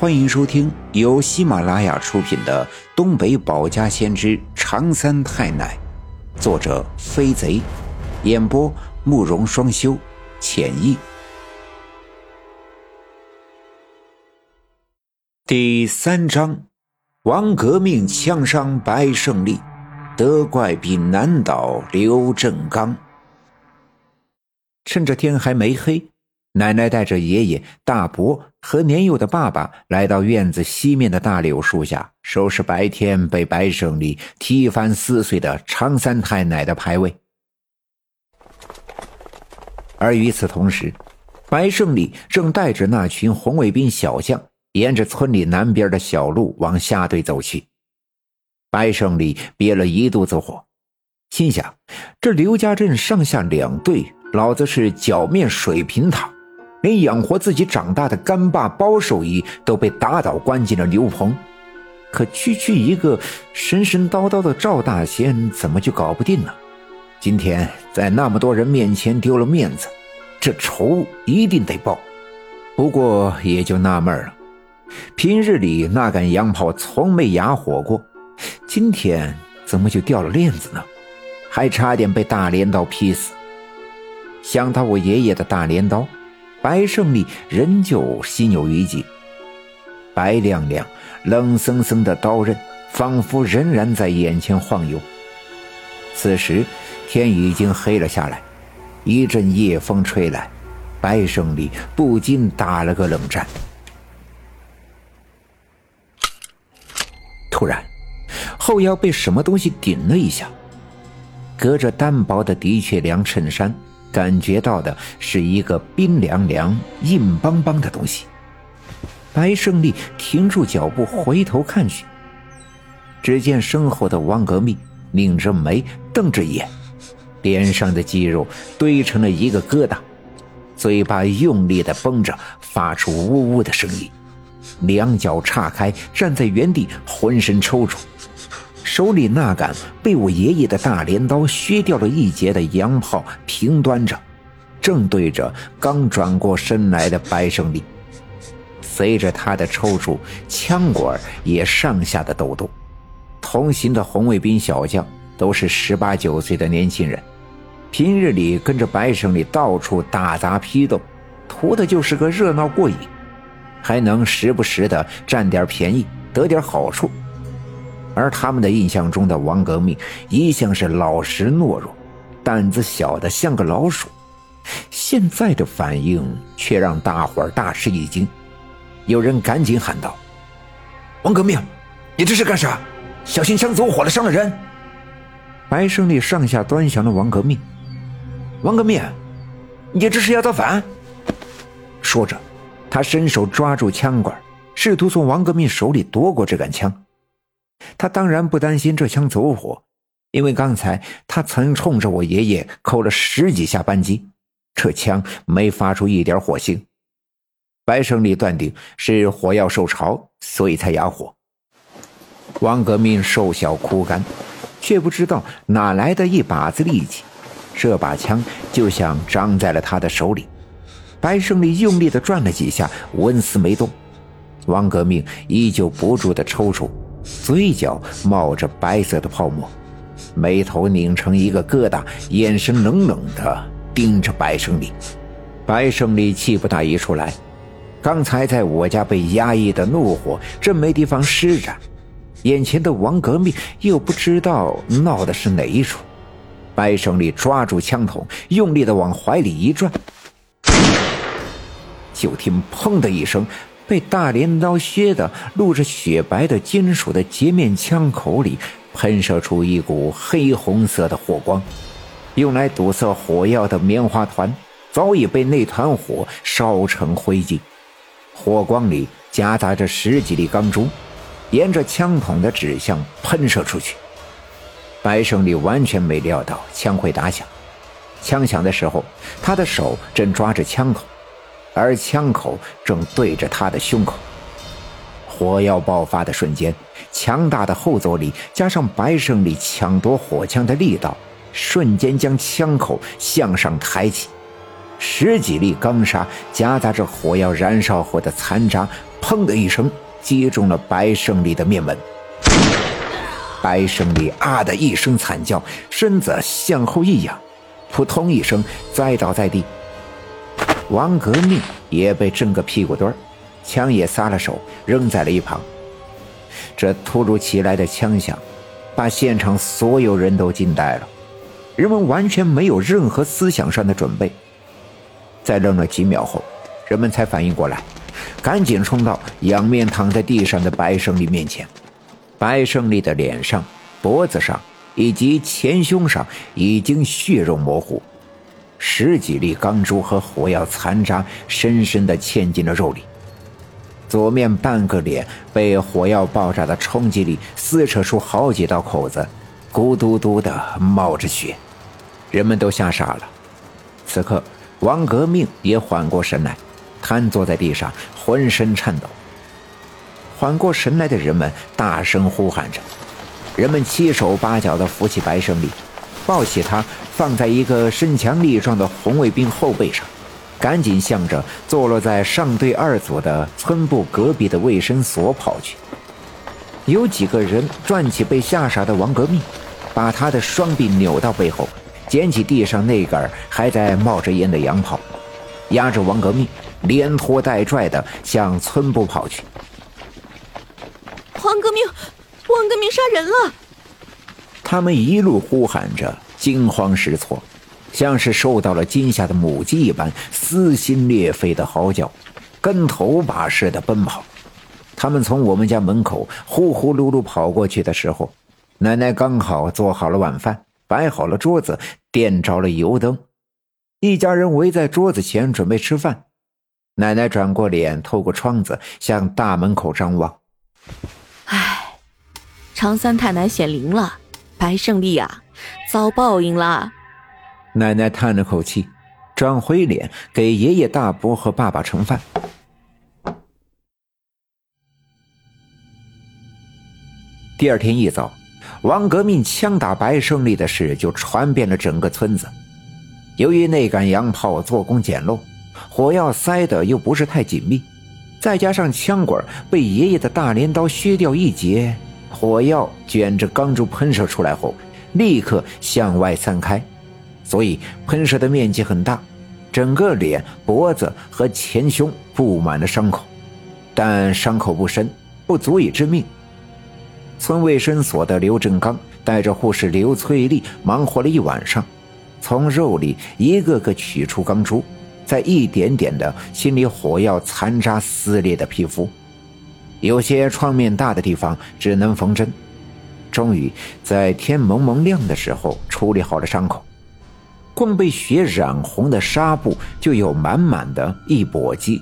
欢迎收听由喜马拉雅出品的《东北保家先知长三太奶》，作者飞贼，演播慕容双修，浅意。第三章：王革命枪伤白胜利，得怪比难倒刘正刚。趁着天还没黑。奶奶带着爷爷、大伯和年幼的爸爸来到院子西面的大柳树下，收拾白天被白胜利踢翻撕碎的常三太奶的牌位。而与此同时，白胜利正带着那群红卫兵小将，沿着村里南边的小路往下队走去。白胜利憋了一肚子火，心想：这刘家镇上下两队，老子是脚面水平塔。连养活自己长大的干爸包守义都被打倒关进了牛棚，可区区一个神神叨叨的赵大仙怎么就搞不定呢？今天在那么多人面前丢了面子，这仇一定得报。不过也就纳闷了，平日里那杆洋炮从没哑火过，今天怎么就掉了链子呢？还差点被大镰刀劈死。想到我爷爷的大镰刀。白胜利仍旧心有余悸，白亮亮、冷森森的刀刃仿佛仍然在眼前晃悠。此时天已经黑了下来，一阵夜风吹来，白胜利不禁打了个冷战。突然，后腰被什么东西顶了一下，隔着单薄的的确良衬衫。感觉到的是一个冰凉凉、硬邦邦的东西。白胜利停住脚步，回头看去，只见身后的王革命拧着眉，瞪着眼，脸上的肌肉堆成了一个疙瘩，嘴巴用力的绷着，发出呜呜的声音，两脚岔开，站在原地，浑身抽搐。手里那杆被我爷爷的大镰刀削掉了一截的洋炮平端着，正对着刚转过身来的白胜利。随着他的抽搐，枪管也上下的抖动。同行的红卫兵小将都是十八九岁的年轻人，平日里跟着白胜利到处打砸批斗，图的就是个热闹过瘾，还能时不时的占点便宜，得点好处。而他们的印象中的王革命一向是老实懦弱，胆子小的像个老鼠，现在的反应却让大伙儿大吃一惊。有人赶紧喊道：“王革命，你这是干啥？小心枪走火了，伤了人！”白胜利上下端详了王革命：“王革命，你这是要造反？”说着，他伸手抓住枪管，试图从王革命手里夺过这杆枪。他当然不担心这枪走火，因为刚才他曾冲着我爷爷扣了十几下扳机，这枪没发出一点火星。白胜利断定是火药受潮，所以才哑火。王革命瘦小枯干，却不知道哪来的一把子力气，这把枪就像长在了他的手里。白胜利用力地转了几下，纹丝没动。王革命依旧不住地抽搐。嘴角冒着白色的泡沫，眉头拧成一个疙瘩，眼神冷冷的盯着白胜利。白胜利气不打一处来，刚才在我家被压抑的怒火正没地方施展，眼前的王革命又不知道闹的是哪一出。白胜利抓住枪筒，用力的往怀里一转，就听“砰”的一声。被大镰刀削的露着雪白的金属的截面枪口里喷射出一股黑红色的火光，用来堵塞火药的棉花团早已被那团火烧成灰烬。火光里夹杂着十几粒钢珠，沿着枪筒的指向喷射出去。白胜利完全没料到枪会打响，枪响的时候，他的手正抓着枪口。而枪口正对着他的胸口，火药爆发的瞬间，强大的后坐力加上白胜利抢夺火枪的力道，瞬间将枪口向上抬起，十几粒钢砂夹杂着火药燃烧后的残渣，砰的一声击中了白胜利的面门。白胜利啊的一声惨叫，身子向后一仰，扑通一声栽倒在地。王革命也被震个屁股墩儿，枪也撒了手，扔在了一旁。这突如其来的枪响，把现场所有人都惊呆了。人们完全没有任何思想上的准备，在愣了几秒后，人们才反应过来，赶紧冲到仰面躺在地上的白胜利面前。白胜利的脸上、脖子上以及前胸上已经血肉模糊，十几粒钢珠和火药残渣深深地嵌进了肉里。左面半个脸被火药爆炸的冲击力撕扯出好几道口子，咕嘟嘟的冒着血。人们都吓傻了。此刻，王革命也缓过神来，瘫坐在地上，浑身颤抖。缓过神来的人们大声呼喊着，人们七手八脚地扶起白胜利，抱起他放在一个身强力壮的红卫兵后背上，赶紧向着坐落在上队二组的村部隔壁的卫生所跑去。有几个人转起被吓傻的王革命，把他的双臂扭到背后。捡起地上那杆还在冒着烟的洋炮，压着王革命，连拖带拽的向村部跑去。王革命，王革命杀人了！他们一路呼喊着，惊慌失措，像是受到了惊吓的母鸡一般，撕心裂肺的嚎叫，跟头把式的奔跑。他们从我们家门口呼呼噜噜跑过去的时候，奶奶刚好做好了晚饭。摆好了桌子，点着了油灯，一家人围在桌子前准备吃饭。奶奶转过脸，透过窗子向大门口张望。唉，常三太奶显灵了，白胜利啊，遭报应了。奶奶叹了口气，转回脸给爷爷、大伯和爸爸盛饭。第二天一早。王革命枪打白胜利的事就传遍了整个村子。由于那杆洋炮做工简陋，火药塞的又不是太紧密，再加上枪管被爷爷的大镰刀削掉一截，火药卷着钢珠喷射出来后，立刻向外散开，所以喷射的面积很大，整个脸、脖子和前胸布满了伤口，但伤口不深，不足以致命。村卫生所的刘振刚带着护士刘翠丽忙活了一晚上，从肉里一个个取出钢珠，再一点点的清理火药残渣撕裂的皮肤，有些创面大的地方只能缝针。终于在天蒙蒙亮的时候处理好了伤口，光被血染红的纱布就有满满的一簸箕。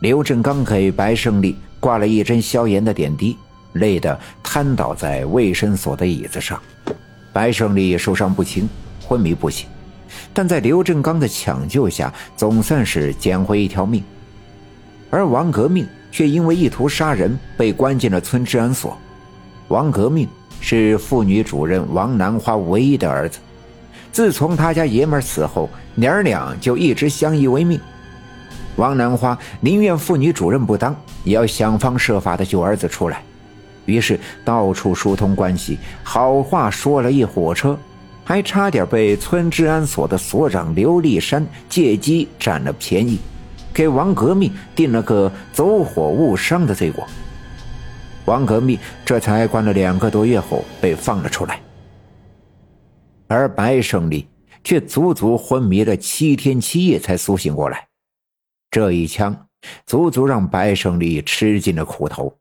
刘振刚给白胜利挂了一针消炎的点滴。累得瘫倒在卫生所的椅子上，白胜利受伤不轻，昏迷不醒，但在刘振刚的抢救下，总算是捡回一条命。而王革命却因为意图杀人被关进了村治安所。王革命是妇女主任王兰花唯一的儿子，自从他家爷们死后，娘俩就一直相依为命。王兰花宁愿妇女主任不当，也要想方设法的救儿子出来。于是到处疏通关系，好话说了一火车，还差点被村治安所的所长刘立山借机占了便宜，给王革命定了个走火误伤的罪过。王革命这才关了两个多月后被放了出来，而白胜利却足足昏迷了七天七夜才苏醒过来。这一枪足足让白胜利吃尽了苦头。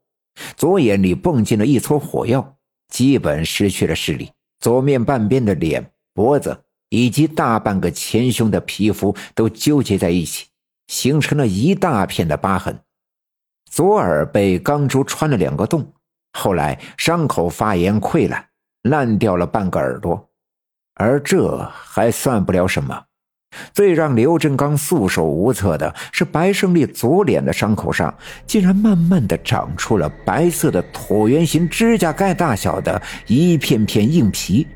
左眼里蹦进了一撮火药，基本失去了视力。左面半边的脸、脖子以及大半个前胸的皮肤都纠结在一起，形成了一大片的疤痕。左耳被钢珠穿了两个洞，后来伤口发炎溃烂，烂掉了半个耳朵。而这还算不了什么。最让刘振刚束手无策的是，白胜利左脸的伤口上竟然慢慢的长出了白色的椭圆形指甲盖大小的一片片硬皮，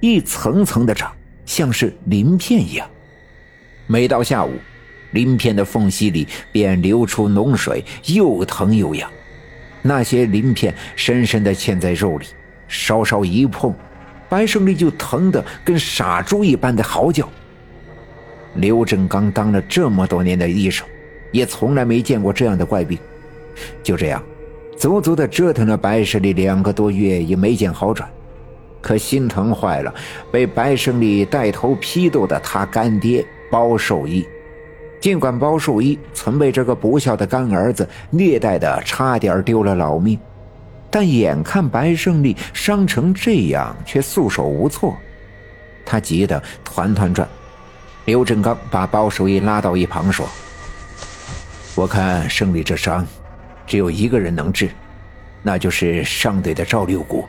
一层层的长，像是鳞片一样。每到下午，鳞片的缝隙里便流出脓水，又疼又痒。那些鳞片深深地嵌在肉里，稍稍一碰，白胜利就疼得跟傻猪一般的嚎叫。刘振刚当了这么多年的医生，也从来没见过这样的怪病。就这样，足足的折腾了白胜利两个多月，也没见好转。可心疼坏了被白胜利带头批斗的他干爹包寿一。尽管包寿一曾被这个不孝的干儿子虐待的差点丢了老命，但眼看白胜利伤成这样，却束手无措，他急得团团转。刘振刚把包寿一拉到一旁说：“我看胜利这伤，只有一个人能治，那就是上队的赵六谷。”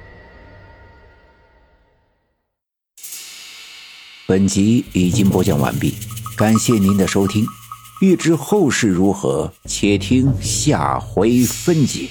本集已经播讲完毕，感谢您的收听。欲知后事如何，且听下回分解。